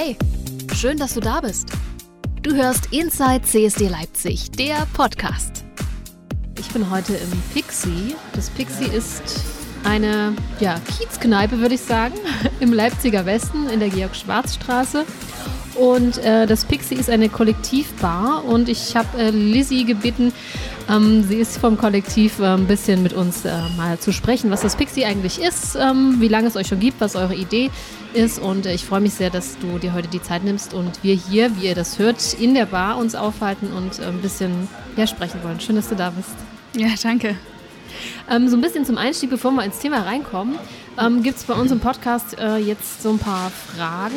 Hey, schön, dass du da bist. Du hörst Inside CSD Leipzig, der Podcast. Ich bin heute im Pixie. Das Pixie ist eine ja, Kiezkneipe, würde ich sagen, im Leipziger Westen in der Georg-Schwarz-Straße. Und äh, das Pixie ist eine Kollektivbar und ich habe äh, Lizzie gebeten, ähm, sie ist vom Kollektiv äh, ein bisschen mit uns äh, mal zu sprechen, was das Pixie eigentlich ist, ähm, wie lange es euch schon gibt, was eure Idee ist. Und äh, ich freue mich sehr, dass du dir heute die Zeit nimmst und wir hier, wie ihr das hört, in der Bar uns aufhalten und äh, ein bisschen ja, sprechen wollen. Schön, dass du da bist. Ja, danke. Ähm, so ein bisschen zum Einstieg, bevor wir ins Thema reinkommen, ähm, gibt es bei uns im Podcast äh, jetzt so ein paar Fragen.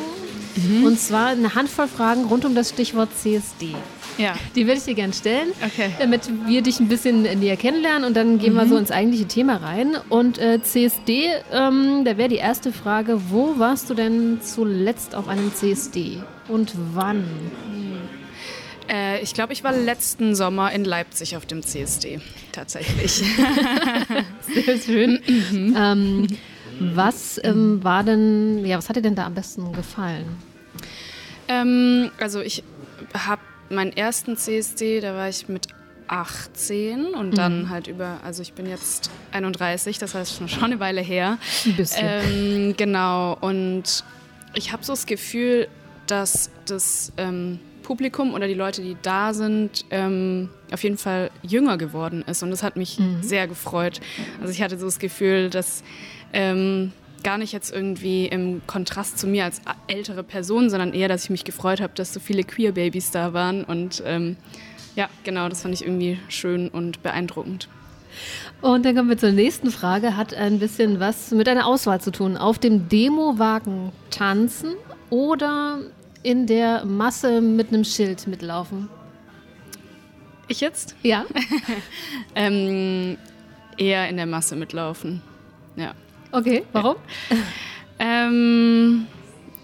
Mhm. Und zwar eine Handvoll Fragen rund um das Stichwort CSD. Ja. Die würde ich dir gerne stellen, Okay. damit wir dich ein bisschen näher kennenlernen und dann gehen wir so ins eigentliche Thema rein. Und äh, CSD, ähm, da wäre die erste Frage, wo warst du denn zuletzt auf einem CSD und wann? Äh, ich glaube, ich war letzten Sommer in Leipzig auf dem CSD. Tatsächlich. Sehr schön. ähm, was ähm, war denn, ja, was hat dir denn da am besten gefallen? ähm, also ich habe meinen ersten CSD, da war ich mit 18 und dann halt über, also ich bin jetzt 31, das heißt schon, schon eine Weile her. Ein bisschen. Ähm, genau, und ich habe so das Gefühl, dass das ähm, Publikum oder die Leute, die da sind, ähm, auf jeden Fall jünger geworden ist. Und das hat mich sehr gefreut. Also ich hatte so das Gefühl, dass ähm, gar nicht jetzt irgendwie im Kontrast zu mir als ältere Person, sondern eher, dass ich mich gefreut habe, dass so viele Queer-Babys da waren. Und ähm, ja, genau, das fand ich irgendwie schön und beeindruckend. Und dann kommen wir zur nächsten Frage. Hat ein bisschen was mit einer Auswahl zu tun. Auf dem Demowagen tanzen oder in der Masse mit einem Schild mitlaufen? Ich jetzt? Ja. Ähm, eher in der Masse mitlaufen. Ja. Okay, warum? Ähm,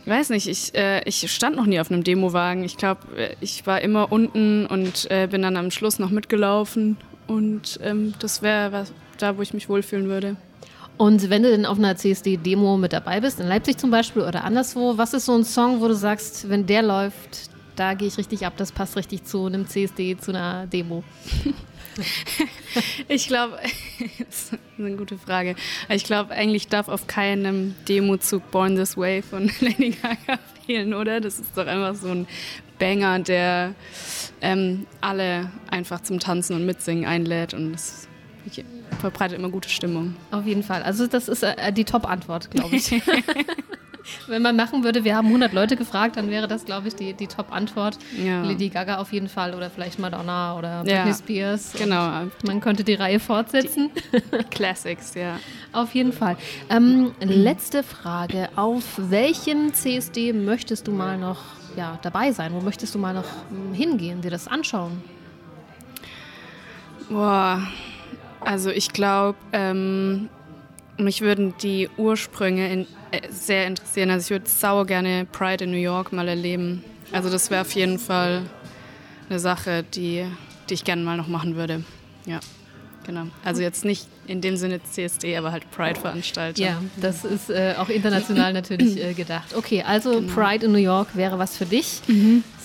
weiß nicht, ich, äh, ich stand noch nie auf einem Demowagen. Ich glaube, ich war immer unten und äh, bin dann am Schluss noch mitgelaufen. Und ähm, das wäre da, wo ich mich wohlfühlen würde. Und wenn du denn auf einer CSD-Demo mit dabei bist, in Leipzig zum Beispiel oder anderswo, was ist so ein Song, wo du sagst, wenn der läuft, da gehe ich richtig ab, das passt richtig zu einem CSD, zu einer Demo? Ich glaube, das ist eine gute Frage. Ich glaube, eigentlich darf auf keinem Demozug Born This Way von Lady Gaga fehlen, oder? Das ist doch einfach so ein Banger, der ähm, alle einfach zum Tanzen und Mitsingen einlädt und das verbreitet immer gute Stimmung. Auf jeden Fall. Also das ist äh, die Top-Antwort, glaube ich. Wenn man machen würde, wir haben 100 Leute gefragt, dann wäre das, glaube ich, die, die Top-Antwort. Ja. Lady Gaga auf jeden Fall oder vielleicht Madonna oder Ja. Britney Spears. Genau, Man könnte die Reihe fortsetzen. Classics, ja. Auf jeden Fall. Ähm, letzte Frage. Auf welchem CSD möchtest du mal noch ja, dabei sein? Wo möchtest du mal noch hm, hingehen, dir das anschauen? Boah, also ich glaube, ähm, mich würden die Ursprünge in, sehr interessieren. Also ich würde sau gerne Pride in New York mal erleben. Also das wäre auf jeden Fall eine Sache, die, die ich gerne mal noch machen würde. Ja, genau. Also jetzt nicht in dem Sinne CSD, aber halt Pride-Veranstaltung. Ja, das ist äh, auch international natürlich äh, gedacht. Okay, also Pride in New York wäre was für dich.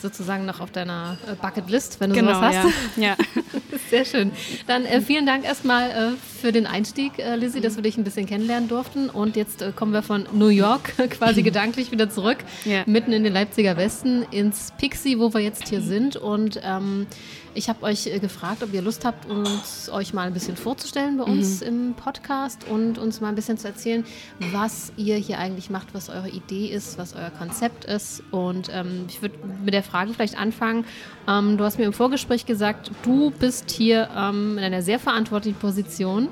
Sozusagen noch auf deiner äh, Bucketlist, wenn du genau, sowas hast. ja. ja. Sehr schön. Dann äh, vielen Dank erstmal äh, für den Einstieg, äh, Lizzie, dass wir dich ein bisschen kennenlernen durften. Und jetzt äh, kommen wir von New York quasi gedanklich wieder zurück, Ja. mitten in den Leipziger Westen, ins Pixie, wo wir jetzt hier sind. Und ähm, ich habe euch äh, gefragt, ob ihr Lust habt, uns euch mal ein bisschen vorzustellen bei uns im Podcast und uns mal ein bisschen zu erzählen, was ihr hier eigentlich macht, was eure Idee ist, was euer Konzept ist. Und ähm, ich würde mit der Frage vielleicht anfangen. Ähm, du hast mir im Vorgespräch gesagt, du bist hier ähm, in einer sehr verantwortlichen Position.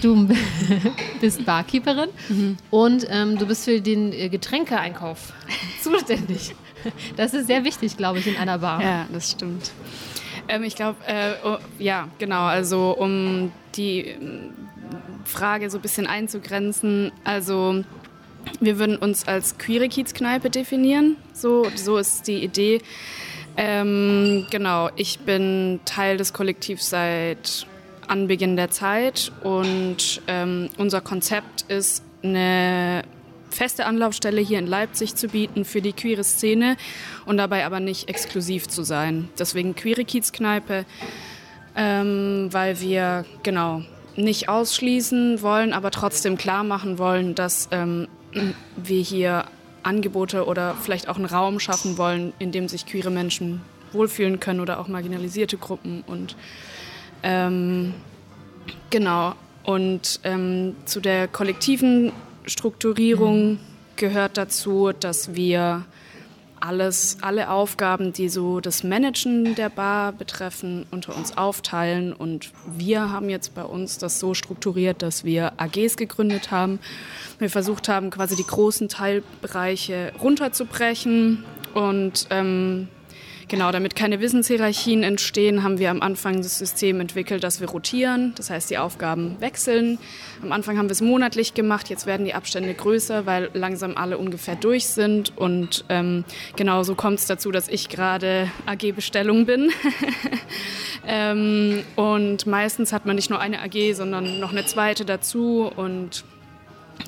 Du bist Barkeeperin und ähm, du bist für den äh, Getränkeeinkauf zuständig. Das ist sehr wichtig, glaube ich, in einer Bar. Ja, das stimmt. Ähm, ich glaube, äh, oh, ja, genau. Also um die ähm, Frage so ein bisschen einzugrenzen, also wir würden uns als queere Kiezkneipe definieren. So, so ist die Idee. Ähm, genau, ich bin Teil des Kollektivs seit Anbeginn der Zeit und ähm, unser Konzept ist eine feste Anlaufstelle hier in Leipzig zu bieten für die queere Szene und dabei aber nicht exklusiv zu sein. Deswegen Queere Kiezkneipe, ähm, weil wir genau nicht ausschließen wollen, aber trotzdem klar machen wollen, dass ähm, wir hier Angebote oder vielleicht auch einen Raum schaffen wollen, in dem sich queere Menschen wohlfühlen können oder auch marginalisierte Gruppen. Und ähm, genau. Und ähm, zu der kollektiven Strukturierung mhm. gehört dazu, dass wir alles, alle Aufgaben, die so das Managen der Bar betreffen, unter uns aufteilen. Und wir haben jetzt bei uns das so strukturiert, dass wir AGs gegründet haben. Wir versucht haben, quasi die großen Teilbereiche runterzubrechen und ähm, Genau, damit keine Wissenshierarchien entstehen, haben wir am Anfang das System entwickelt, dass wir rotieren. Das heißt, die Aufgaben wechseln. Am Anfang haben wir es monatlich gemacht, jetzt werden die Abstände größer, weil langsam alle ungefähr durch sind. Und ähm, genau so kommt es dazu, dass ich gerade AG-Bestellung bin. ähm, und meistens hat man nicht nur eine AG, sondern noch eine zweite dazu. Und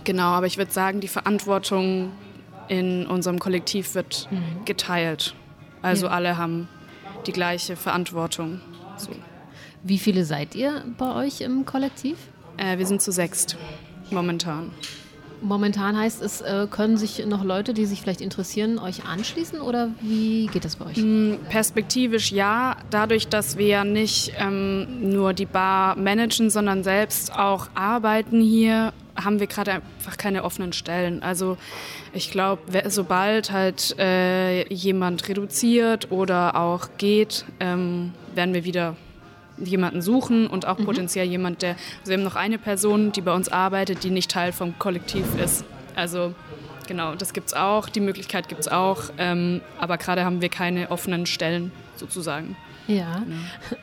genau, aber ich würde sagen, die Verantwortung in unserem Kollektiv wird mhm. geteilt. Also ja. alle haben die gleiche Verantwortung. So. Wie viele seid ihr bei euch im Kollektiv? Äh, wir sind zu sechst momentan. Momentan heißt es, äh, können sich noch Leute, die sich vielleicht interessieren, euch anschließen oder wie geht das bei euch? Mm, perspektivisch ja, dadurch, dass wir ja nicht ähm, nur die Bar managen, sondern selbst auch arbeiten hier haben wir gerade einfach keine offenen Stellen. Also ich glaube, sobald halt äh, jemand reduziert oder auch geht, ähm, werden wir wieder jemanden suchen und auch mhm. potenziell jemand, der, also wir haben noch eine Person, die bei uns arbeitet, die nicht Teil vom Kollektiv ist. Also genau, das gibt es auch, die Möglichkeit gibt es auch, ähm, aber gerade haben wir keine offenen Stellen sozusagen. Ja,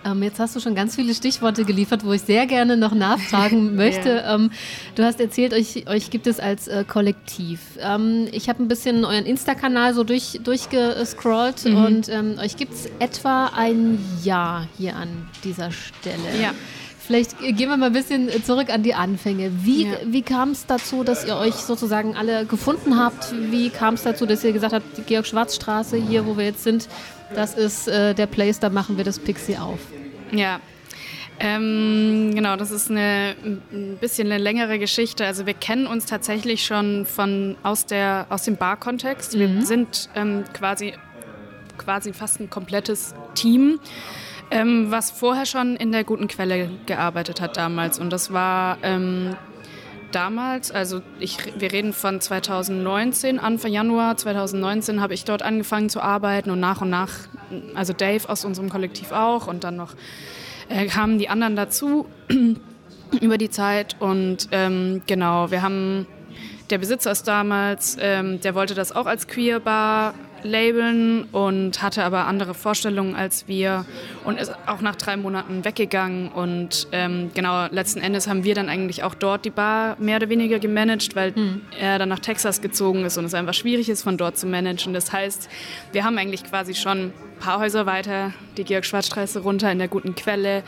ähm, jetzt hast du schon ganz viele Stichworte geliefert, wo ich sehr gerne noch nachfragen möchte. ja. ähm, du hast erzählt, euch, euch gibt es als äh, Kollektiv. Ähm, ich habe ein bisschen euren Insta-Kanal so durch, durchgescrollt mhm. und ähm, euch gibt es etwa ein Jahr hier an dieser Stelle. Ja. Vielleicht gehen wir mal ein bisschen zurück an die Anfänge. Wie, ja. wie kam es dazu, dass ihr euch sozusagen alle gefunden habt? Wie kam es dazu, dass ihr gesagt habt, die Georg-Schwarz-Straße, hier wo wir jetzt sind, das ist äh, der Place, da machen wir das Pixie auf. Ja. Ähm, genau, das ist eine, ein bisschen eine längere Geschichte. Also wir kennen uns tatsächlich schon von, aus, der, aus dem Bar-Kontext. Wir mhm. sind ähm, quasi, quasi fast ein komplettes Team, ähm, was vorher schon in der guten Quelle gearbeitet hat damals. Und das war ähm, damals, also ich, wir reden von 2019, Anfang Januar 2019 habe ich dort angefangen zu arbeiten und nach und nach, also Dave aus unserem Kollektiv auch und dann noch äh, kamen die anderen dazu über die Zeit und ähm, genau, wir haben, der Besitzer ist damals, ähm, der wollte das auch als Queer Bar labeln und hatte aber andere Vorstellungen als wir und ist auch nach drei Monaten weggegangen. Und ähm, genau, letzten Endes haben wir dann eigentlich auch dort die Bar mehr oder weniger gemanagt, weil mhm. er dann nach Texas gezogen ist und es einfach schwierig ist, von dort zu managen. Das heißt, wir haben eigentlich quasi schon ein paar Häuser weiter die Georg-Schwarz-Straße runter in der guten Quelle.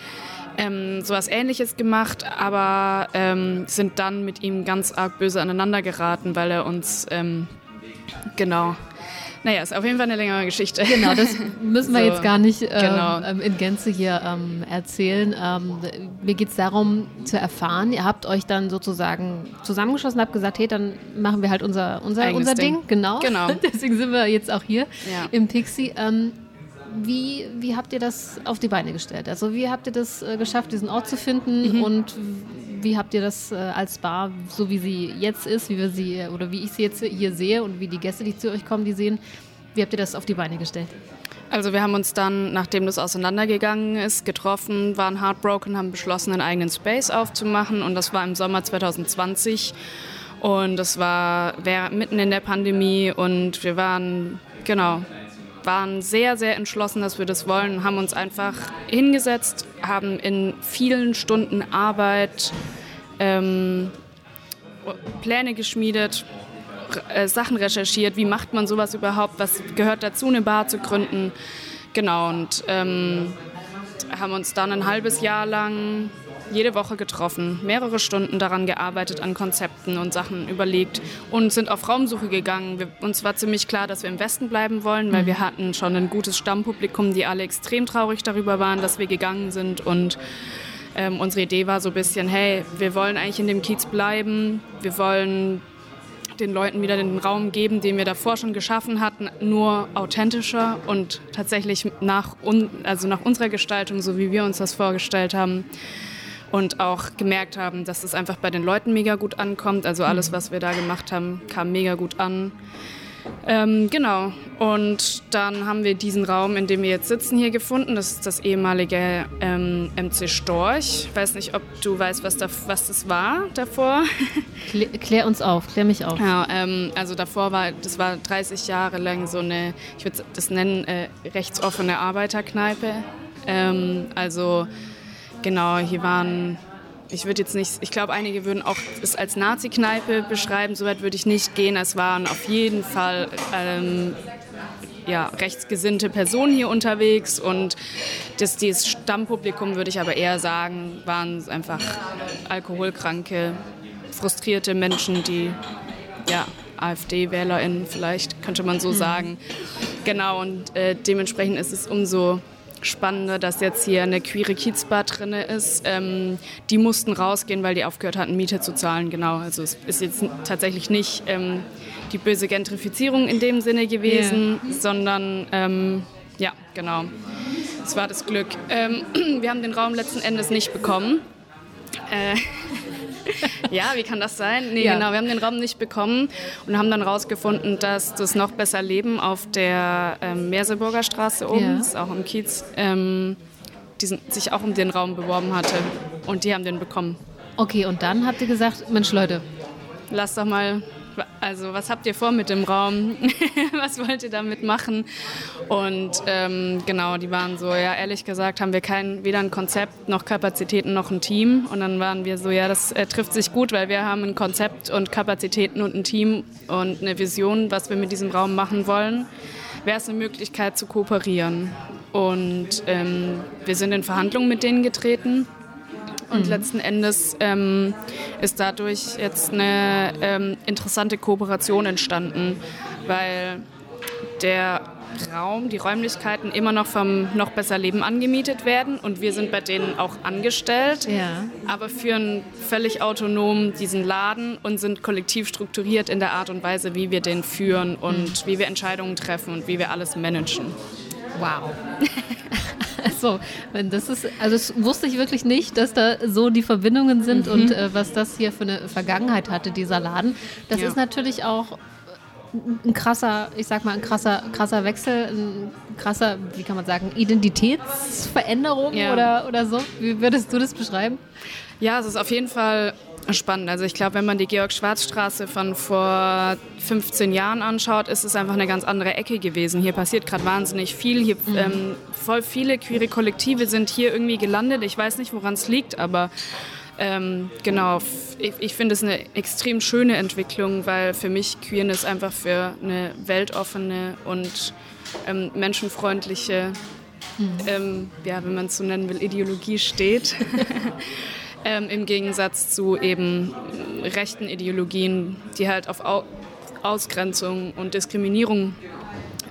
Ähm, sowas ähnliches gemacht, aber ähm, sind dann mit ihm ganz arg böse aneinander geraten, weil er uns ähm, genau naja, ist auf jeden Fall eine längere Geschichte. Genau, das müssen wir so, jetzt gar nicht ähm, genau. Ähm, in Gänze hier ähm, erzählen. Ähm, mir geht es darum zu erfahren, ihr habt euch dann sozusagen zusammengeschlossen, habt gesagt, hey, dann machen wir halt unser, unser, unser Ding. Ding. Genau. genau. Deswegen sind wir jetzt auch hier ja. im Pixie. Ähm, wie, wie habt ihr das auf die Beine gestellt? Also wie habt ihr das äh, geschafft, diesen Ort zu finden mhm. und wie habt ihr das äh, als Bar, so wie sie jetzt ist, wie wir sie oder wie ich sie jetzt hier sehe und wie die Gäste, die zu euch kommen, die sehen, wie habt ihr das auf die Beine gestellt? Also wir haben uns dann, nachdem das auseinandergegangen ist, getroffen, waren heartbroken, haben beschlossen, einen eigenen Space aufzumachen und das war im Sommer 2020 und das war mitten in der Pandemie und wir waren, genau, waren sehr, sehr entschlossen, dass wir das wollen, haben uns einfach hingesetzt, haben in vielen Stunden Arbeit ähm, Pläne geschmiedet, äh, Sachen recherchiert, wie macht man sowas überhaupt, was gehört dazu, eine Bar zu gründen. Genau, und ähm, haben uns dann ein halbes Jahr lang jede Woche getroffen, mehrere Stunden daran gearbeitet, an Konzepten und Sachen überlegt und sind auf Raumsuche gegangen. Wir, uns war ziemlich klar, dass wir im Westen bleiben wollen, weil mhm. wir hatten schon ein gutes Stammpublikum, die alle extrem traurig darüber waren, dass wir gegangen sind und ähm, unsere Idee war so ein bisschen, hey, wir wollen eigentlich in dem Kiez bleiben, wir wollen den Leuten wieder den Raum geben, den wir davor schon geschaffen hatten, nur authentischer und tatsächlich nach, un also nach unserer Gestaltung, so wie wir uns das vorgestellt haben. Und auch gemerkt haben, dass es einfach bei den Leuten mega gut ankommt. Also alles, was wir da gemacht haben, kam mega gut an. Ähm, genau. Und dann haben wir diesen Raum, in dem wir jetzt sitzen, hier gefunden. Das ist das ehemalige ähm, MC Storch. Ich weiß nicht, ob du weißt, was, da, was das war davor. Klär, klär uns auf, klär mich auf. Ja, ähm, also davor war, das war 30 Jahre lang so eine, ich würde das nennen, äh, rechtsoffene Arbeiterkneipe. Ähm, also genau, hier waren ich würde jetzt nicht, ich glaube, einige würden auch es als Nazi-Kneipe beschreiben. Soweit würde ich nicht gehen. Es waren auf jeden Fall ähm, ja, rechtsgesinnte Personen hier unterwegs und das, dieses Stammpublikum, würde ich aber eher sagen, waren einfach alkoholkranke, frustrierte Menschen, die ja, AfD-WählerInnen vielleicht, könnte man so mhm. sagen. Genau, und äh, dementsprechend ist es umso Spannende, dass jetzt hier eine queere Kiezbar drin ist. Ähm, die mussten rausgehen, weil die aufgehört hatten, Miete zu zahlen. Genau, also es ist jetzt tatsächlich nicht ähm, die böse Gentrifizierung in dem Sinne gewesen, yeah. sondern ähm, ja, genau. Es war das Glück. Ähm, wir haben den Raum letzten Endes nicht bekommen. Äh, ja, wie kann das sein? Nee, ja. genau, wir haben den Raum nicht bekommen und haben dann herausgefunden, dass das noch besser Leben auf der ähm, Merseburger Straße oben, ja. ist auch im Kiez, ähm, die sich auch um den Raum beworben hatte und die haben den bekommen. Okay, und dann habt ihr gesagt, Mensch Leute, lass doch mal also was habt ihr vor mit dem Raum? was wollt ihr damit machen? Und ähm, genau, die waren so, ja, ehrlich gesagt haben wir kein, weder ein Konzept noch Kapazitäten noch ein Team. Und dann waren wir so, ja, das äh, trifft sich gut, weil wir haben ein Konzept und Kapazitäten und ein Team und eine Vision, was wir mit diesem Raum machen wollen. Wäre es eine Möglichkeit zu kooperieren. Und ähm, wir sind in Verhandlungen mit denen getreten. Und mhm. letzten Endes ähm, ist dadurch jetzt eine ähm, interessante Kooperation entstanden, weil der Raum, die Räumlichkeiten immer noch vom Noch besser Leben angemietet werden und wir sind bei denen auch angestellt, ja. aber führen völlig autonom diesen Laden und sind kollektiv strukturiert in der Art und Weise, wie wir den führen und mhm. wie wir Entscheidungen treffen und wie wir alles managen. Wow. so, das ist, also das wusste ich wirklich nicht, dass da so die Verbindungen sind mhm. und äh, was das hier für eine Vergangenheit hatte, dieser Laden. Das ja. ist natürlich auch ein krasser, ich sag mal, ein krasser, krasser Wechsel, ein krasser, wie kann man sagen, Identitätsveränderung ja. oder, oder so. Wie würdest du das beschreiben? Ja, es ist auf jeden Fall spannend. Also ich glaube, wenn man die Georg-Schwarz-Straße von vor 15 Jahren anschaut, ist es einfach eine ganz andere Ecke gewesen. Hier passiert gerade wahnsinnig viel. Hier, mhm. ähm, voll viele queere Kollektive sind hier irgendwie gelandet. Ich weiß nicht, woran es liegt, aber ähm, genau, ich, ich finde es eine extrem schöne Entwicklung, weil für mich Queerness einfach für eine weltoffene und ähm, menschenfreundliche, mhm. ähm, ja, wenn man es so nennen will, Ideologie steht. ähm, im Gegensatz zu eben rechten Ideologien, die halt auf Au Ausgrenzung und Diskriminierung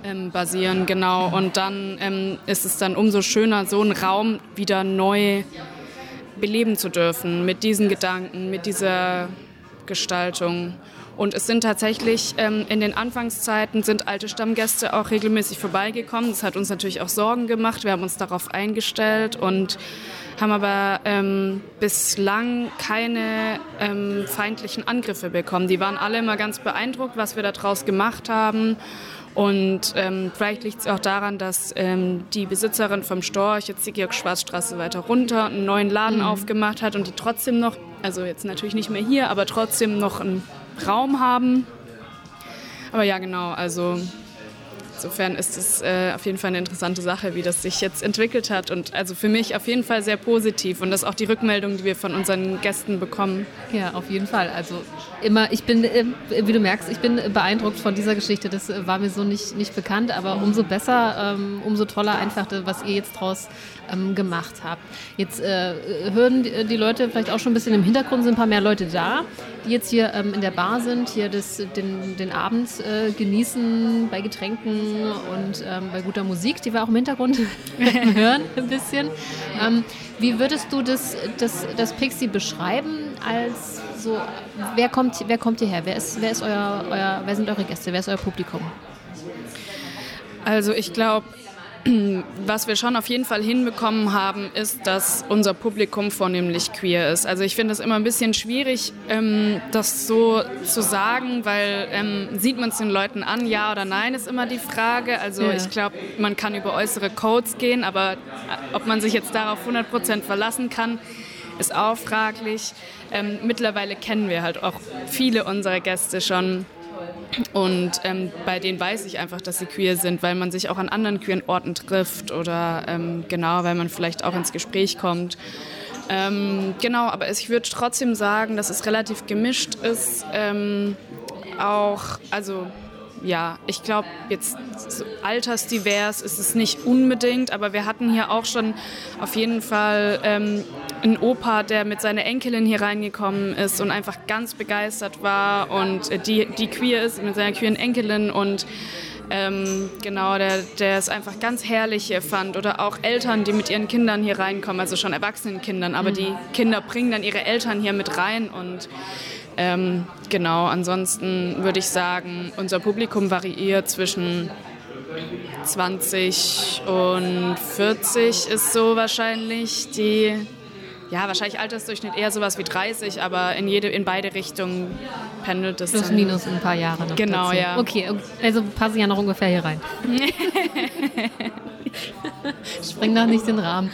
ähm, basieren, genau. Und dann ähm, ist es dann umso schöner, so einen Raum wieder neu beleben zu dürfen mit diesen Gedanken, mit dieser Gestaltung. Und es sind tatsächlich ähm, in den Anfangszeiten sind alte Stammgäste auch regelmäßig vorbeigekommen. Das hat uns natürlich auch Sorgen gemacht. Wir haben uns darauf eingestellt und haben aber ähm, bislang keine ähm, feindlichen Angriffe bekommen. Die waren alle immer ganz beeindruckt, was wir daraus gemacht haben. Und ähm, vielleicht liegt es auch daran, dass ähm, die Besitzerin vom Storch jetzt die Georg-Schwarz-Straße weiter runter einen neuen Laden mhm. aufgemacht hat und die trotzdem noch, also jetzt natürlich nicht mehr hier, aber trotzdem noch einen Raum haben. Aber ja, genau, also insofern ist es äh, auf jeden Fall eine interessante Sache, wie das sich jetzt entwickelt hat. Und also für mich auf jeden Fall sehr positiv. Und das ist auch die Rückmeldung, die wir von unseren Gästen bekommen. Ja, auf jeden Fall. Also immer, ich bin, äh, wie du merkst, ich bin beeindruckt von dieser Geschichte. Das äh, war mir so nicht, nicht bekannt, aber umso besser, ähm, umso toller einfach, was ihr jetzt draus ähm, gemacht habt. Jetzt äh, hören die Leute vielleicht auch schon ein bisschen im Hintergrund, sind ein paar mehr Leute da, die jetzt hier ähm, in der Bar sind, hier das, den, den Abend äh, genießen bei Getränken und ähm, bei guter Musik, die wir auch im Hintergrund hören ein bisschen. Ähm, wie würdest du das, das, das Pixie beschreiben als so, wer kommt, wer kommt hierher? Wer, ist, wer, ist euer, euer, wer sind eure Gäste? Wer ist euer Publikum? Also ich glaube, was wir schon auf jeden Fall hinbekommen haben, ist, dass unser Publikum vornehmlich queer ist. Also ich finde es immer ein bisschen schwierig, ähm, das so zu sagen, weil ähm, sieht man es den Leuten an, ja oder nein, ist immer die Frage. Also ja. ich glaube, man kann über äußere Codes gehen, aber äh, ob man sich jetzt darauf 100% verlassen kann, ist auch fraglich. Ähm, mittlerweile kennen wir halt auch viele unserer Gäste schon und ähm, bei denen weiß ich einfach, dass sie queer sind, weil man sich auch an anderen queeren Orten trifft oder ähm, genau, weil man vielleicht auch ins Gespräch kommt. Ähm, genau, aber ich würde trotzdem sagen, dass es relativ gemischt ist. Ähm, auch, also ja, ich glaube, jetzt so altersdivers ist es nicht unbedingt, aber wir hatten hier auch schon auf jeden Fall ähm, einen Opa, der mit seiner Enkelin hier reingekommen ist und einfach ganz begeistert war und äh, die, die queer ist mit seiner queeren Enkelin und ähm, genau, der, der es einfach ganz herrlich hier fand. Oder auch Eltern, die mit ihren Kindern hier reinkommen, also schon erwachsenen Kindern, aber mhm. die Kinder bringen dann ihre Eltern hier mit rein und ähm, genau, ansonsten würde ich sagen, unser Publikum variiert zwischen 20 und 40 ist so wahrscheinlich die, ja, wahrscheinlich Altersdurchschnitt eher sowas wie 30, aber in, jede, in beide Richtungen pendelt es. Plus, minus ein paar Jahre noch. Genau, dazu. ja. Okay, also passen ja noch ungefähr hier rein. Spring doch nicht den Rahmen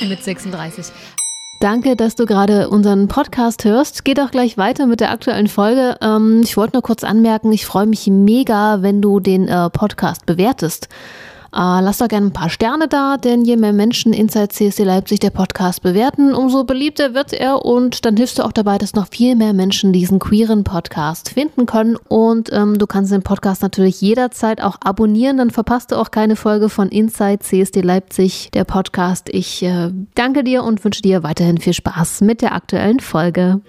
mit 36. Danke, dass du gerade unseren Podcast hörst. Geht auch gleich weiter mit der aktuellen Folge. Ähm, ich wollte nur kurz anmerken, ich freue mich mega, wenn du den äh, Podcast bewertest. Äh, lass doch gerne ein paar Sterne da, denn je mehr Menschen Inside CSD Leipzig der Podcast bewerten, umso beliebter wird er und dann hilfst du auch dabei, dass noch viel mehr Menschen diesen queeren Podcast finden können. Und ähm, du kannst den Podcast natürlich jederzeit auch abonnieren, dann verpasst du auch keine Folge von Inside CSD Leipzig, der Podcast. Ich äh, danke dir und wünsche dir weiterhin viel Spaß mit der aktuellen Folge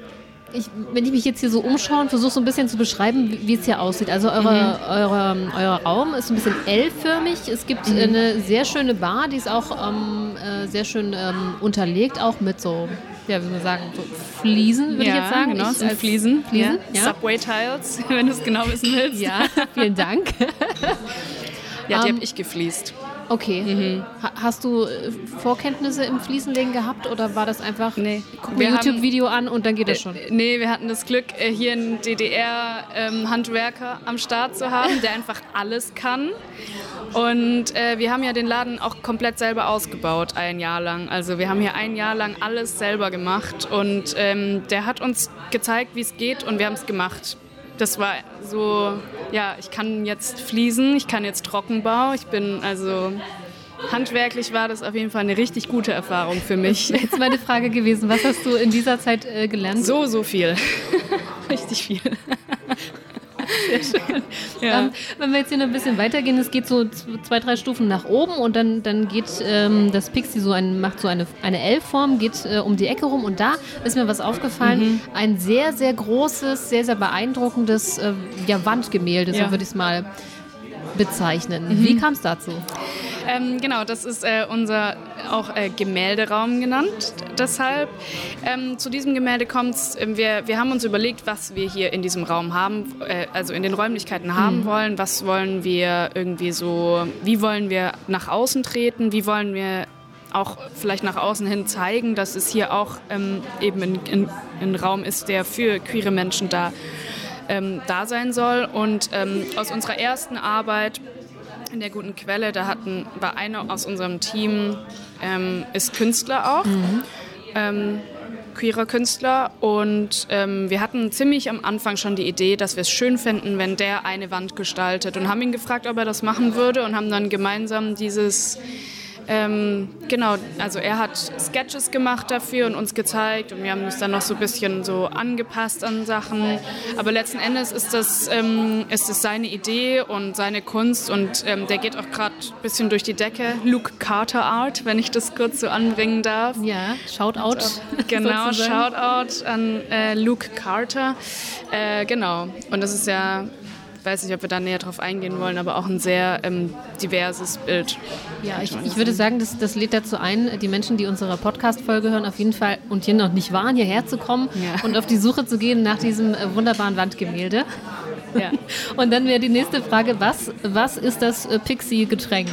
ich, wenn ich mich jetzt hier so umschaue und versuche so ein bisschen zu beschreiben, wie, wie es hier aussieht. Also eure, mhm. eure, euer Raum ist ein bisschen L-förmig. Es gibt mhm. eine sehr schöne Bar, die ist auch ähm, äh, sehr schön ähm, unterlegt, auch mit so, ja, wie soll man sagen, so Fliesen, würde ja, ich jetzt sagen. Genau, ich, sind Fliesen. Fliesen ja. Ja. Subway Tiles, wenn du es genau wissen willst. Ja, vielen Dank. ja, die um, habe ich gefliest. Okay. Mhm. hast du äh, Vorkenntnisse im Fliesenlegen gehabt oder war das einfach nee. guck ein YouTube-Video an und dann geht das schon? Äh, nee, wir hatten das Glück, äh, hier einen DDR-Handwerker ähm, am Start zu haben, der einfach alles kann. Und äh, wir haben ja den Laden auch komplett selber ausgebaut, ein Jahr lang. Also wir haben hier ein Jahr lang alles selber gemacht und ähm, der hat uns gezeigt, wie es geht und wir haben es gemacht das war so, ja, ich kann jetzt fließen, ich kann jetzt Trockenbau, ich bin also handwerklich war das auf jeden Fall eine richtig gute Erfahrung für mich. Jetzt meine Frage gewesen, was hast du in dieser Zeit äh, gelernt? So, so viel. richtig viel. Sehr schön. Ja. Ähm, wenn wir jetzt hier noch ein bisschen weitergehen, es geht so zwei, drei Stufen nach oben und dann, dann geht ähm, das Pixie so ein, macht so eine, eine L-Form, geht äh, um die Ecke rum und da ist mir was aufgefallen. Mhm. Ein sehr, sehr großes, sehr, sehr beeindruckendes äh, ja, Wandgemälde, ja. so würde ich es mal bezeichnen. Mhm. Wie kam es dazu? Ähm, genau, das ist äh, unser auch äh, Gemälderaum genannt. Deshalb ähm, zu diesem Gemälde kommt es, äh, wir, wir haben uns überlegt, was wir hier in diesem Raum haben, äh, also in den Räumlichkeiten haben mhm. wollen. Was wollen wir irgendwie so, wie wollen wir nach außen treten, wie wollen wir auch vielleicht nach außen hin zeigen, dass es hier auch ähm, eben ein, ein, ein, Raum ist, der für queere Menschen da, ähm, da sein soll. Und ähm, aus unserer ersten Arbeit in der guten Quelle, da hatten, war einer aus unserem Team, ähm, ist Künstler auch. Mhm. Ähm, queerer Künstler und ähm, wir hatten ziemlich am Anfang schon die Idee, dass wir es schön finden, wenn der eine Wand gestaltet und haben ihn gefragt, ob er das machen würde und haben dann gemeinsam dieses ähm, genau, also er hat Sketches gemacht dafür und uns gezeigt und wir haben uns dann noch so ein bisschen so angepasst an Sachen. Aber letzten Endes ist das, ähm, ist das seine Idee und seine Kunst und ähm, der geht auch gerade ein bisschen durch die Decke. Luke Carter Art, wenn ich das kurz so anbringen darf. Ja, Shoutout. Genau, Shoutout an äh, Luke Carter. Äh, genau, und das ist ja weiß nicht, ob wir da näher drauf eingehen wollen, aber auch ein sehr ähm, diverses Bild. Ja, ich, ich würde sagen, das, das lädt dazu ein, die Menschen, die unserer Podcast-Folge hören, auf jeden Fall und hier noch nicht waren, hierher zu kommen ja. und auf die Suche zu gehen nach diesem äh, wunderbaren Wandgemälde. Ja. Und dann wäre die nächste Frage, was, was ist das äh, Pixie-Getränk?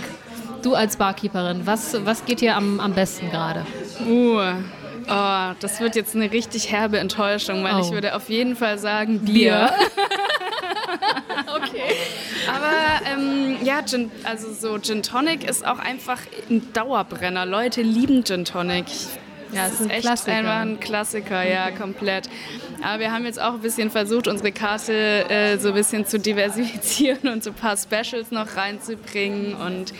Du als Barkeeperin, was, was geht hier am, am besten gerade? Uh, oh, das wird jetzt eine richtig herbe Enttäuschung, weil oh. ich würde auf jeden Fall sagen Bier. Bier. okay. Aber ähm, ja, Gin, also so Gin Tonic ist auch einfach ein Dauerbrenner. Leute lieben Gin Tonic. Ja, es ist, ist echt Klassiker. einfach ein Klassiker, ja, komplett. Aber wir haben jetzt auch ein bisschen versucht, unsere Karte äh, so ein bisschen zu diversifizieren und so ein paar Specials noch reinzubringen und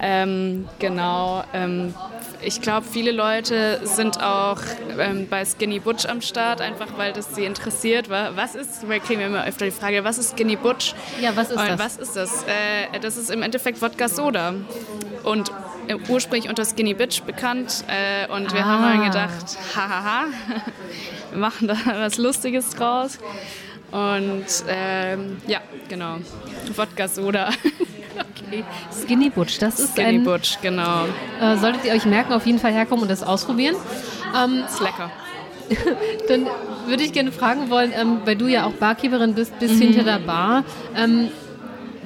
ähm, genau. Ähm, ich glaube, viele Leute sind auch ähm, bei Skinny Butch am Start, einfach weil das sie interessiert. Was ist, wir kriegen immer öfter die Frage, was ist Skinny Butch? Ja, was ist Und das? Was ist das? Äh, das ist im Endeffekt Wodka Soda. Und äh, ursprünglich unter Skinny Bitch bekannt. Äh, und wir ah. haben dann gedacht, hahaha, wir machen da was Lustiges draus. Und ähm, ja, genau, Wodka Soda. Okay. Skinny Butch, das ist Skinny ein, Butch, genau. Äh, solltet ihr euch merken, auf jeden Fall herkommen und das ausprobieren. Ähm, ist lecker. dann würde ich gerne fragen wollen, ähm, weil du ja auch Barkeeperin bist, bist mhm. hinter der Bar. Ähm,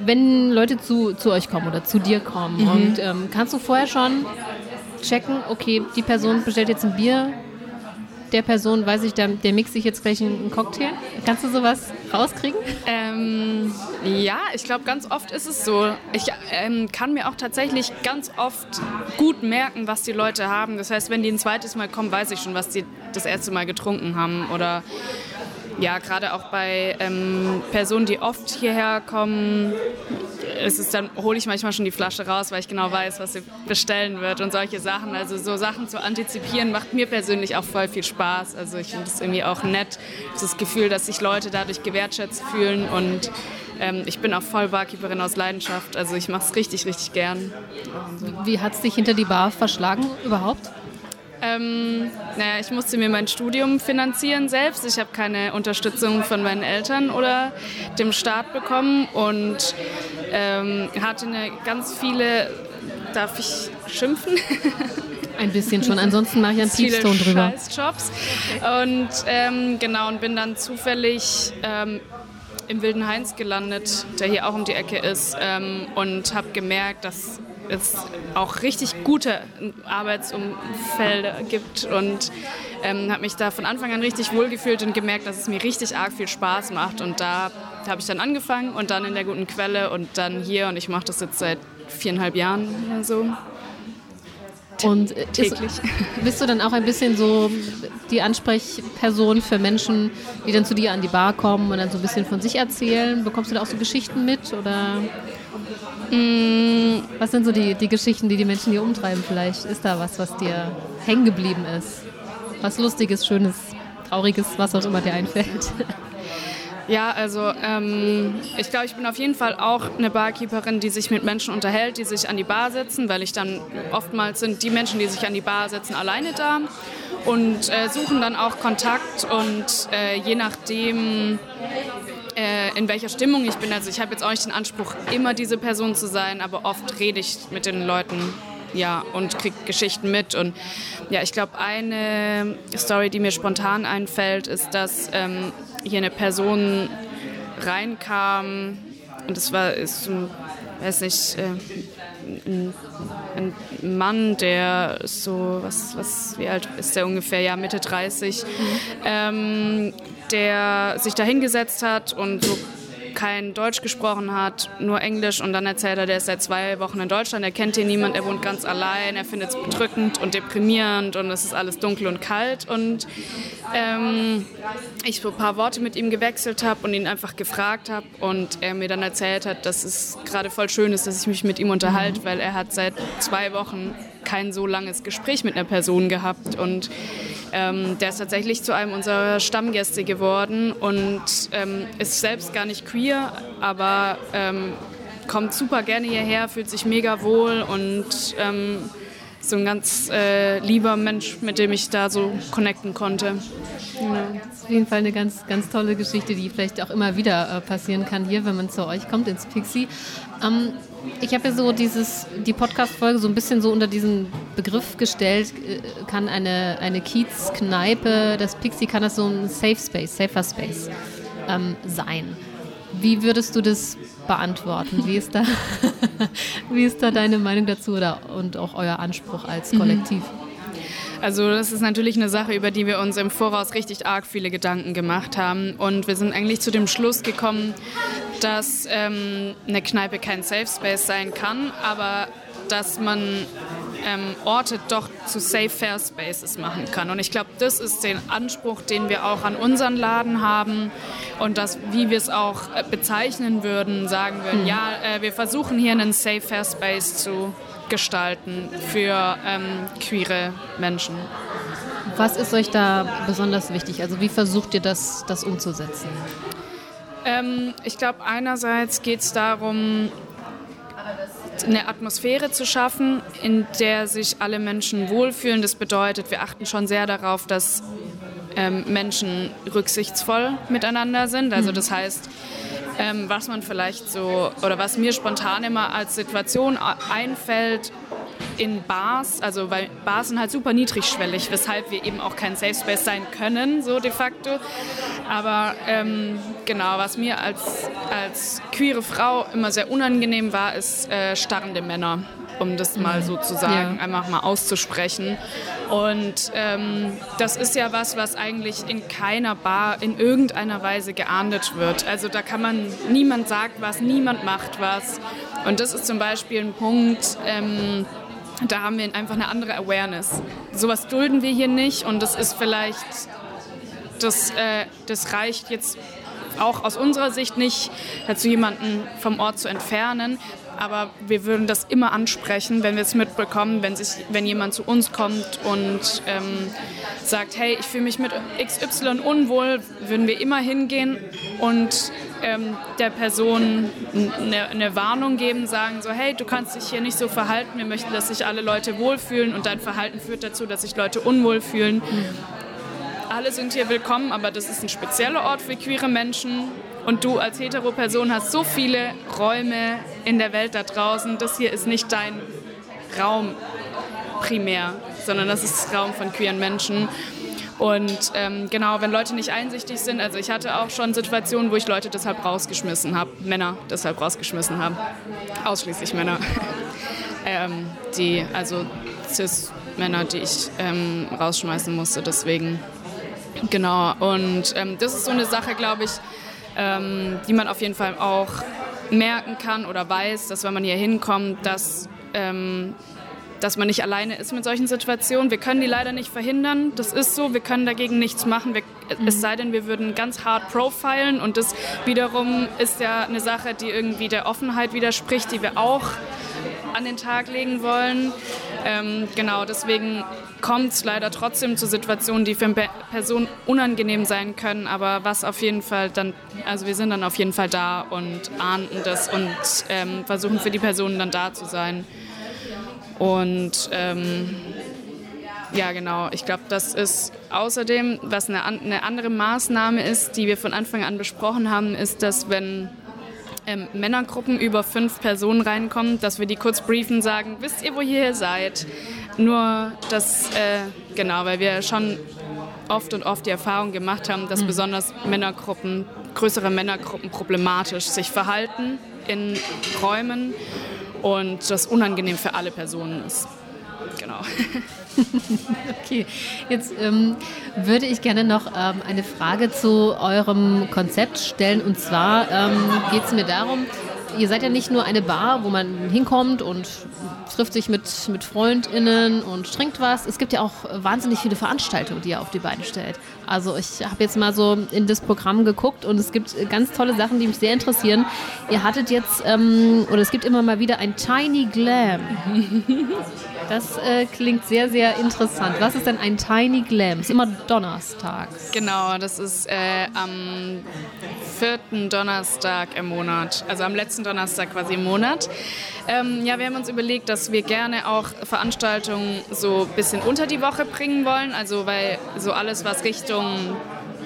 wenn Leute zu, zu euch kommen oder zu dir kommen mhm. und ähm, kannst du vorher schon checken, okay, die Person bestellt jetzt ein Bier, der Person, weiß ich, der, der mixt sich jetzt gleich einen Cocktail? Kannst du sowas rauskriegen? Ähm, ja, ich glaube, ganz oft ist es so. Ich ähm, kann mir auch tatsächlich ganz oft gut merken, was die Leute haben. Das heißt, wenn die ein zweites Mal kommen, weiß ich schon, was die das erste Mal getrunken haben. Oder ja, gerade auch bei ähm, Personen, die oft hierher kommen, ist es dann hole ich manchmal schon die Flasche raus, weil ich genau weiß, was sie bestellen wird und solche Sachen. Also so Sachen zu antizipieren macht mir persönlich auch voll viel Spaß. Also ich finde es irgendwie auch nett, das Gefühl, dass sich Leute dadurch gewertschätzt fühlen und ähm, ich bin auch voll Barkeeperin aus Leidenschaft. Also ich mache es richtig, richtig gern. Wie hat es dich hinter die Bar verschlagen überhaupt? Ähm, naja, ich musste mir mein Studium finanzieren selbst. Ich habe keine Unterstützung von meinen Eltern oder dem Staat bekommen und ähm, hatte eine ganz viele, darf ich schimpfen? Ein bisschen schon, ansonsten mache ich einen Piepston drüber. Jobs. Und ähm, genau, und bin dann zufällig ähm, im Wilden Heinz gelandet, der hier auch um die Ecke ist, ähm, und habe gemerkt, dass es auch richtig gute Arbeitsumfelder gibt und ähm, habe mich da von Anfang an richtig wohlgefühlt und gemerkt, dass es mir richtig arg viel Spaß macht. Und da habe ich dann angefangen und dann in der guten Quelle und dann hier und ich mache das jetzt seit viereinhalb Jahren oder so. Und täglich. Ist, bist du dann auch ein bisschen so die Ansprechperson für Menschen, die dann zu dir an die Bar kommen und dann so ein bisschen von sich erzählen? Bekommst du da auch so Geschichten mit oder? Mm, was sind so die, die Geschichten, die die Menschen hier umtreiben vielleicht? Ist da was, was dir hängen geblieben ist? Was Lustiges, Schönes, Trauriges, was auch immer dir einfällt? Ja, also ähm, ich glaube, ich bin auf jeden Fall auch eine Barkeeperin, die sich mit Menschen unterhält, die sich an die Bar setzen, weil ich dann oftmals sind die Menschen, die sich an die Bar setzen, alleine da und äh, suchen dann auch Kontakt und äh, je nachdem, äh, in welcher Stimmung ich bin. Also ich habe jetzt auch nicht den Anspruch, immer diese Person zu sein, aber oft rede ich mit den Leuten ja, und kriege Geschichten mit. Und ja, ich glaube, eine Story, die mir spontan einfällt, ist, dass ähm, hier eine Person reinkam und es war, ist, weiß nicht, äh, ein, ein, Mann, der so, was, was, wie alt ist der ungefähr? Ja, Mitte 30. Mhm. Ähm, der sich da hingesetzt hat und so kein Deutsch gesprochen hat, nur Englisch und dann erzählt er, der ist seit zwei Wochen in Deutschland, er kennt hier niemand, er wohnt ganz allein, er findet es bedrückend und deprimierend und es ist alles dunkel und kalt und ähm, ich so ein paar Worte mit ihm gewechselt habe und ihn einfach gefragt habe und er mir dann erzählt hat, dass es gerade voll schön ist, dass ich mich mit ihm unterhalte, weil er hat seit zwei Wochen kein so langes Gespräch mit einer Person gehabt und ähm, der ist tatsächlich zu einem unserer Stammgäste geworden und ähm, ist selbst gar nicht queer, aber ähm, kommt super gerne hierher, fühlt sich mega wohl und ähm, so ein ganz äh, lieber Mensch, mit dem ich da so connecten konnte. Ja. Auf jeden Fall eine ganz, ganz tolle Geschichte, die vielleicht auch immer wieder äh, passieren kann hier, wenn man zu euch kommt ins Pixie. Ähm, ich habe ja so dieses, die Podcast-Folge so ein bisschen so unter diesen Begriff gestellt, äh, kann eine, eine Kiez-Kneipe, das Pixie, kann das so ein Safe Space, Safer Space ähm, sein. Wie würdest du das beantworten? Wie ist da, wie ist da deine Meinung dazu oder, und auch euer Anspruch als Kollektiv? Mhm. Also das ist natürlich eine Sache, über die wir uns im Voraus richtig arg viele Gedanken gemacht haben. Und wir sind eigentlich zu dem Schluss gekommen, dass ähm, eine Kneipe kein Safe Space sein kann, aber dass man ähm, Orte doch zu Safe Fair Spaces machen kann. Und ich glaube, das ist der Anspruch, den wir auch an unseren Laden haben und das, wie wir es auch äh, bezeichnen würden, sagen würden, hm. ja, äh, wir versuchen hier einen Safe Fair Space zu gestalten für ähm, queere Menschen. Was ist euch da besonders wichtig? Also wie versucht ihr das, das umzusetzen? Ähm, ich glaube, einerseits geht es darum, eine Atmosphäre zu schaffen, in der sich alle Menschen wohlfühlen. Das bedeutet, wir achten schon sehr darauf, dass ähm, Menschen rücksichtsvoll miteinander sind. Also das heißt, ähm, was man vielleicht so oder was mir spontan immer als Situation einfällt in Bars, also weil Bars sind halt super niedrigschwellig, weshalb wir eben auch kein Safe Space sein können, so de facto. Aber ähm, genau, was mir als, als queere Frau immer sehr unangenehm war, ist äh, starrende Männer um das mal so zu sagen, ja. einfach mal auszusprechen. Und ähm, das ist ja was, was eigentlich in keiner Bar in irgendeiner Weise geahndet wird. Also da kann man, niemand sagt was, niemand macht was. Und das ist zum Beispiel ein Punkt, ähm, da haben wir einfach eine andere Awareness. Sowas dulden wir hier nicht und das ist vielleicht, das, äh, das reicht jetzt auch aus unserer Sicht nicht dazu, jemanden vom Ort zu entfernen aber wir würden das immer ansprechen, wenn wir es mitbekommen, wenn, sich, wenn jemand zu uns kommt und ähm, sagt, hey, ich fühle mich mit XY unwohl, würden wir immer hingehen und ähm, der Person eine, eine, Warnung geben, sagen so, hey, du kannst dich hier nicht so verhalten, wir möchten, dass sich alle Leute wohlfühlen und dein Verhalten führt dazu, dass sich Leute unwohl fühlen. Alle sind hier willkommen, aber das ist ein spezieller Ort für queere Menschen und du als Hetero-Person hast so viele Räume in der Welt da draußen. Das hier ist nicht dein Raum primär, sondern das ist Raum von queeren Menschen. Und ähm, genau, wenn Leute nicht einsichtig sind, also ich hatte auch schon Situationen, wo ich Leute deshalb rausgeschmissen habe, Männer deshalb rausgeschmissen habe, ausschließlich Männer, ähm, die, also Cis-Männer, die ich ähm, rausschmeißen musste, deswegen. Genau, und ähm, das ist so eine Sache, glaube ich, ähm, die man auf jeden Fall auch merken kann oder weiß, dass wenn man hier hinkommt, dass, ähm, dass man nicht alleine ist mit solchen Situationen. Wir können die leider nicht verhindern, das ist so, wir können dagegen nichts machen, wir, mhm. es sei denn, wir würden ganz hart profilen und das wiederum ist ja eine Sache, die irgendwie der Offenheit widerspricht, die wir auch an den Tag legen wollen. Ähm, genau, deswegen kommt es leider trotzdem zu Situationen, die für eine Person unangenehm sein können, aber was auf jeden Fall dann, also wir sind dann auf jeden Fall da und ahnden das und ähm, versuchen für die Personen dann da zu sein. Und ähm, ja, genau. Ich glaube, das ist außerdem, was eine, eine andere Maßnahme ist, die wir von Anfang an besprochen haben, ist, dass wenn ähm, Männergruppen über fünf Personen reinkommen, dass wir die kurz briefen, sagen, wisst ihr, wo ihr hier seid? Nur, dass, äh, genau, weil wir schon oft und oft die Erfahrung gemacht haben, dass mhm. besonders Männergruppen, größere Männergruppen problematisch sich verhalten in Räumen und das unangenehm für alle Personen ist. Genau. okay, jetzt ähm, würde ich gerne noch ähm, eine Frage zu eurem Konzept stellen. Und zwar ähm, geht es mir darum, ihr seid ja nicht nur eine Bar, wo man hinkommt und trifft sich mit, mit FreundInnen und trinkt was. Es gibt ja auch wahnsinnig viele Veranstaltungen, die ihr auf die Beine stellt. Also ich habe jetzt mal so in das Programm geguckt und es gibt ganz tolle Sachen, die mich sehr interessieren. Ihr hattet jetzt, ähm, oder es gibt immer mal wieder ein Tiny Glam. Das äh, klingt sehr, sehr interessant. Was ist denn ein Tiny Glam? Ist immer donnerstags. Genau, das ist äh, am vierten Donnerstag im Monat, also am letzten Donnerstag quasi im Monat. Ähm, ja, wir haben uns überlegt, dass wir gerne auch Veranstaltungen so ein bisschen unter die Woche bringen wollen, also weil so alles, was Richtung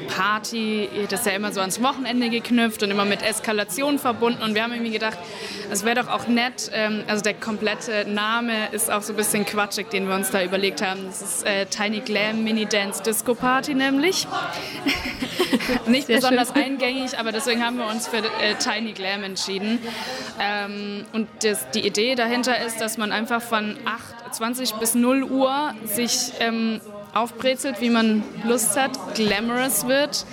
Party, das ist ja immer so ans Wochenende geknüpft und immer mit Eskalation verbunden. Und wir haben irgendwie gedacht, es wäre doch auch nett, ähm, also der komplette Name ist auch so ein bisschen quatschig, den wir uns da überlegt haben. Das ist äh, Tiny Glam Mini Dance Disco Party nämlich. Nicht Sehr besonders schön. eingängig, aber deswegen haben wir uns für äh, Tiny Glam entschieden. Ähm, und das, die Idee dahinter ist, dass man einfach von 8, 20 bis 0 Uhr sich ähm, aufbrezelt, wie man Lust hat, glamorous wird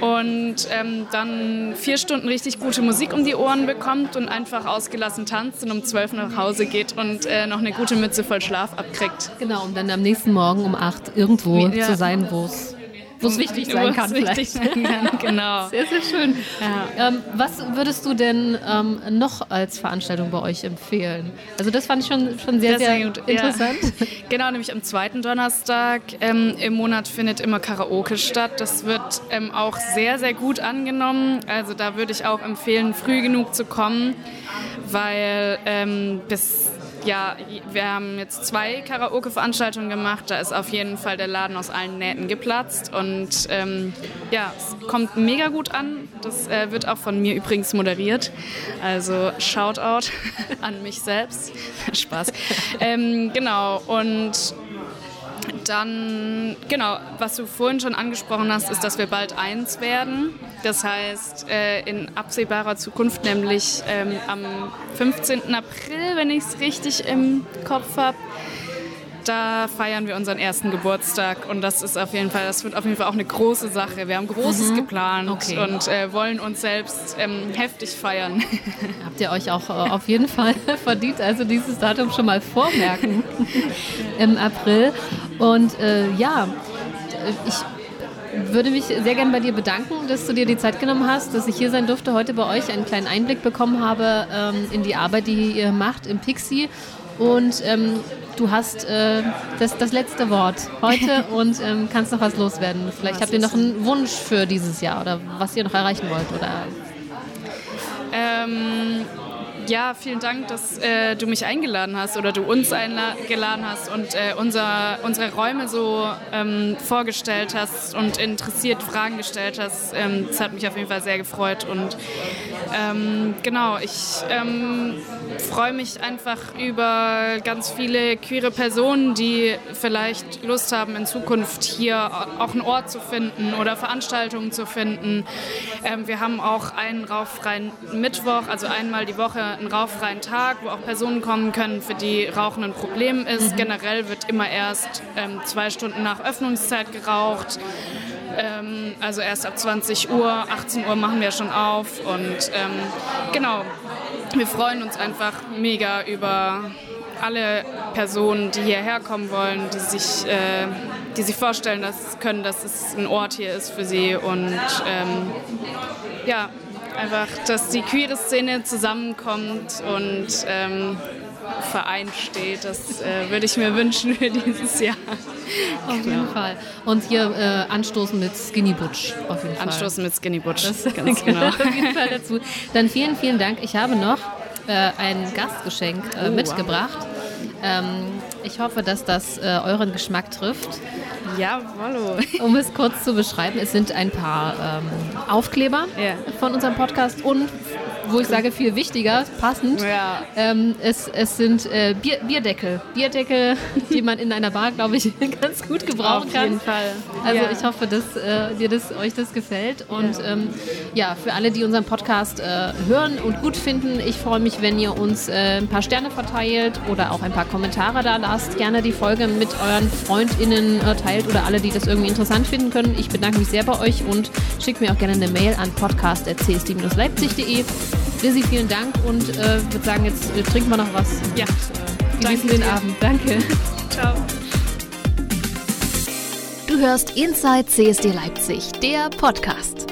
und ähm, dann vier Stunden richtig gute Musik um die Ohren bekommt und einfach ausgelassen tanzt und um zwölf nach Hause geht und äh, noch eine gute Mütze voll Schlaf abkriegt. Genau, um dann am nächsten Morgen um acht irgendwo ja. zu sein, wo es wo es wichtig sein kann. Wichtig sein kann, genau. Sehr, sehr schön. Ja. Ähm, was würdest du denn ähm, noch als Veranstaltung bei euch empfehlen? Also das fand ich schon, schon sehr, sehr, sehr interessant. Ja. Genau, nämlich am zweiten Donnerstag ähm, im Monat findet immer Karaoke statt. Das wird ähm, auch sehr, sehr gut angenommen. Also da würde ich auch empfehlen, früh genug zu kommen, weil ähm, bis ja, wir haben jetzt zwei Karaoke-Veranstaltungen gemacht. Da ist auf jeden Fall der Laden aus allen Nähten geplatzt. Und ähm, ja, es kommt mega gut an. Das äh, wird auch von mir übrigens moderiert. Also Shoutout an mich selbst. Spaß. ähm, genau. Und dann, genau, was du vorhin schon angesprochen hast, ist, dass wir bald eins werden. Das heißt, äh, in absehbarer Zukunft, nämlich ähm, am 15. April, wenn ich es richtig im Kopf habe, da feiern wir unseren ersten Geburtstag und das ist auf jeden Fall, das wird auf jeden Fall auch eine große Sache. Wir haben Großes mhm. geplant okay. und äh, wollen uns selbst ähm, heftig feiern. Habt ihr euch auch äh, auf jeden Fall verdient, also dieses Datum schon mal vormerken im April. Und äh, ja, ich würde mich sehr gerne bei dir bedanken, dass du dir die Zeit genommen hast, dass ich hier sein durfte, heute bei euch einen kleinen Einblick bekommen habe ähm, in die Arbeit, die ihr macht im Pixie. Und ähm, du hast äh, das, das letzte Wort heute und ähm, kannst noch was loswerden. Vielleicht habt ihr noch einen Wunsch für dieses Jahr oder was ihr noch erreichen wollt. Oder ähm, ja, vielen Dank, dass äh, du mich eingeladen hast oder du uns eingeladen hast und äh, unser, unsere Räume so ähm, vorgestellt hast und interessiert Fragen gestellt hast. Ähm, das hat mich auf jeden Fall sehr gefreut. Und ähm, genau, ich ähm, freue mich einfach über ganz viele queere Personen, die vielleicht Lust haben, in Zukunft hier auch einen Ort zu finden oder Veranstaltungen zu finden. Ähm, wir haben auch einen rauchfreien Mittwoch, also einmal die Woche einen rauchfreien Tag, wo auch Personen kommen können, für die Rauchen ein Problem ist. Mhm. Generell wird immer erst ähm, zwei Stunden nach Öffnungszeit geraucht. Ähm, also erst ab 20 Uhr, 18 Uhr machen wir schon auf. Und ähm, genau, wir freuen uns einfach mega über alle Personen, die hierher kommen wollen, die sich, äh, die sich vorstellen dass, können, dass es ein Ort hier ist für sie. Und ähm, ja, einfach, dass die queere Szene zusammenkommt und ähm, vereint steht. Das äh, würde ich mir wünschen für dieses Jahr. Auf genau. jeden Fall. Und hier äh, anstoßen mit Skinny Butch. Auf jeden Fall. Anstoßen mit Skinny Butch. Das ganz genau. auf jeden Fall dazu. Dann vielen, vielen Dank. Ich habe noch äh, ein Gastgeschenk äh, oh, mitgebracht. Wow. Ähm, ich hoffe, dass das äh, euren Geschmack trifft. Jawollo. Um es kurz zu beschreiben, es sind ein paar ähm, Aufkleber yeah. von unserem Podcast und wo ich sage viel wichtiger, passend. Ja. Ähm, es, es sind äh, Bier, Bierdeckel. Bierdeckel, die man in einer Bar, glaube ich, ganz gut gebrauchen Auf kann. jeden Fall. Also Ja. ich hoffe, dass äh, dir das, euch das gefällt. Und ja. Ähm, ja, für alle, die unseren Podcast äh, hören und gut finden, ich freue mich, wenn ihr uns äh, ein paar Sterne verteilt oder auch ein paar Kommentare da lasst. Gerne die Folge mit euren FreundInnen äh, teilt oder alle, die das irgendwie interessant finden können. Ich bedanke mich sehr bei euch und schickt mir auch gerne eine Mail an podcast.csd-leipzig.de. Lizzie, vielen Dank und äh, würde sagen, jetzt äh, trinken wir noch was. Ja. Und, äh, genießen Danke den dir. Abend. Danke. Ciao. Du hörst Inside CSD Leipzig, der Podcast.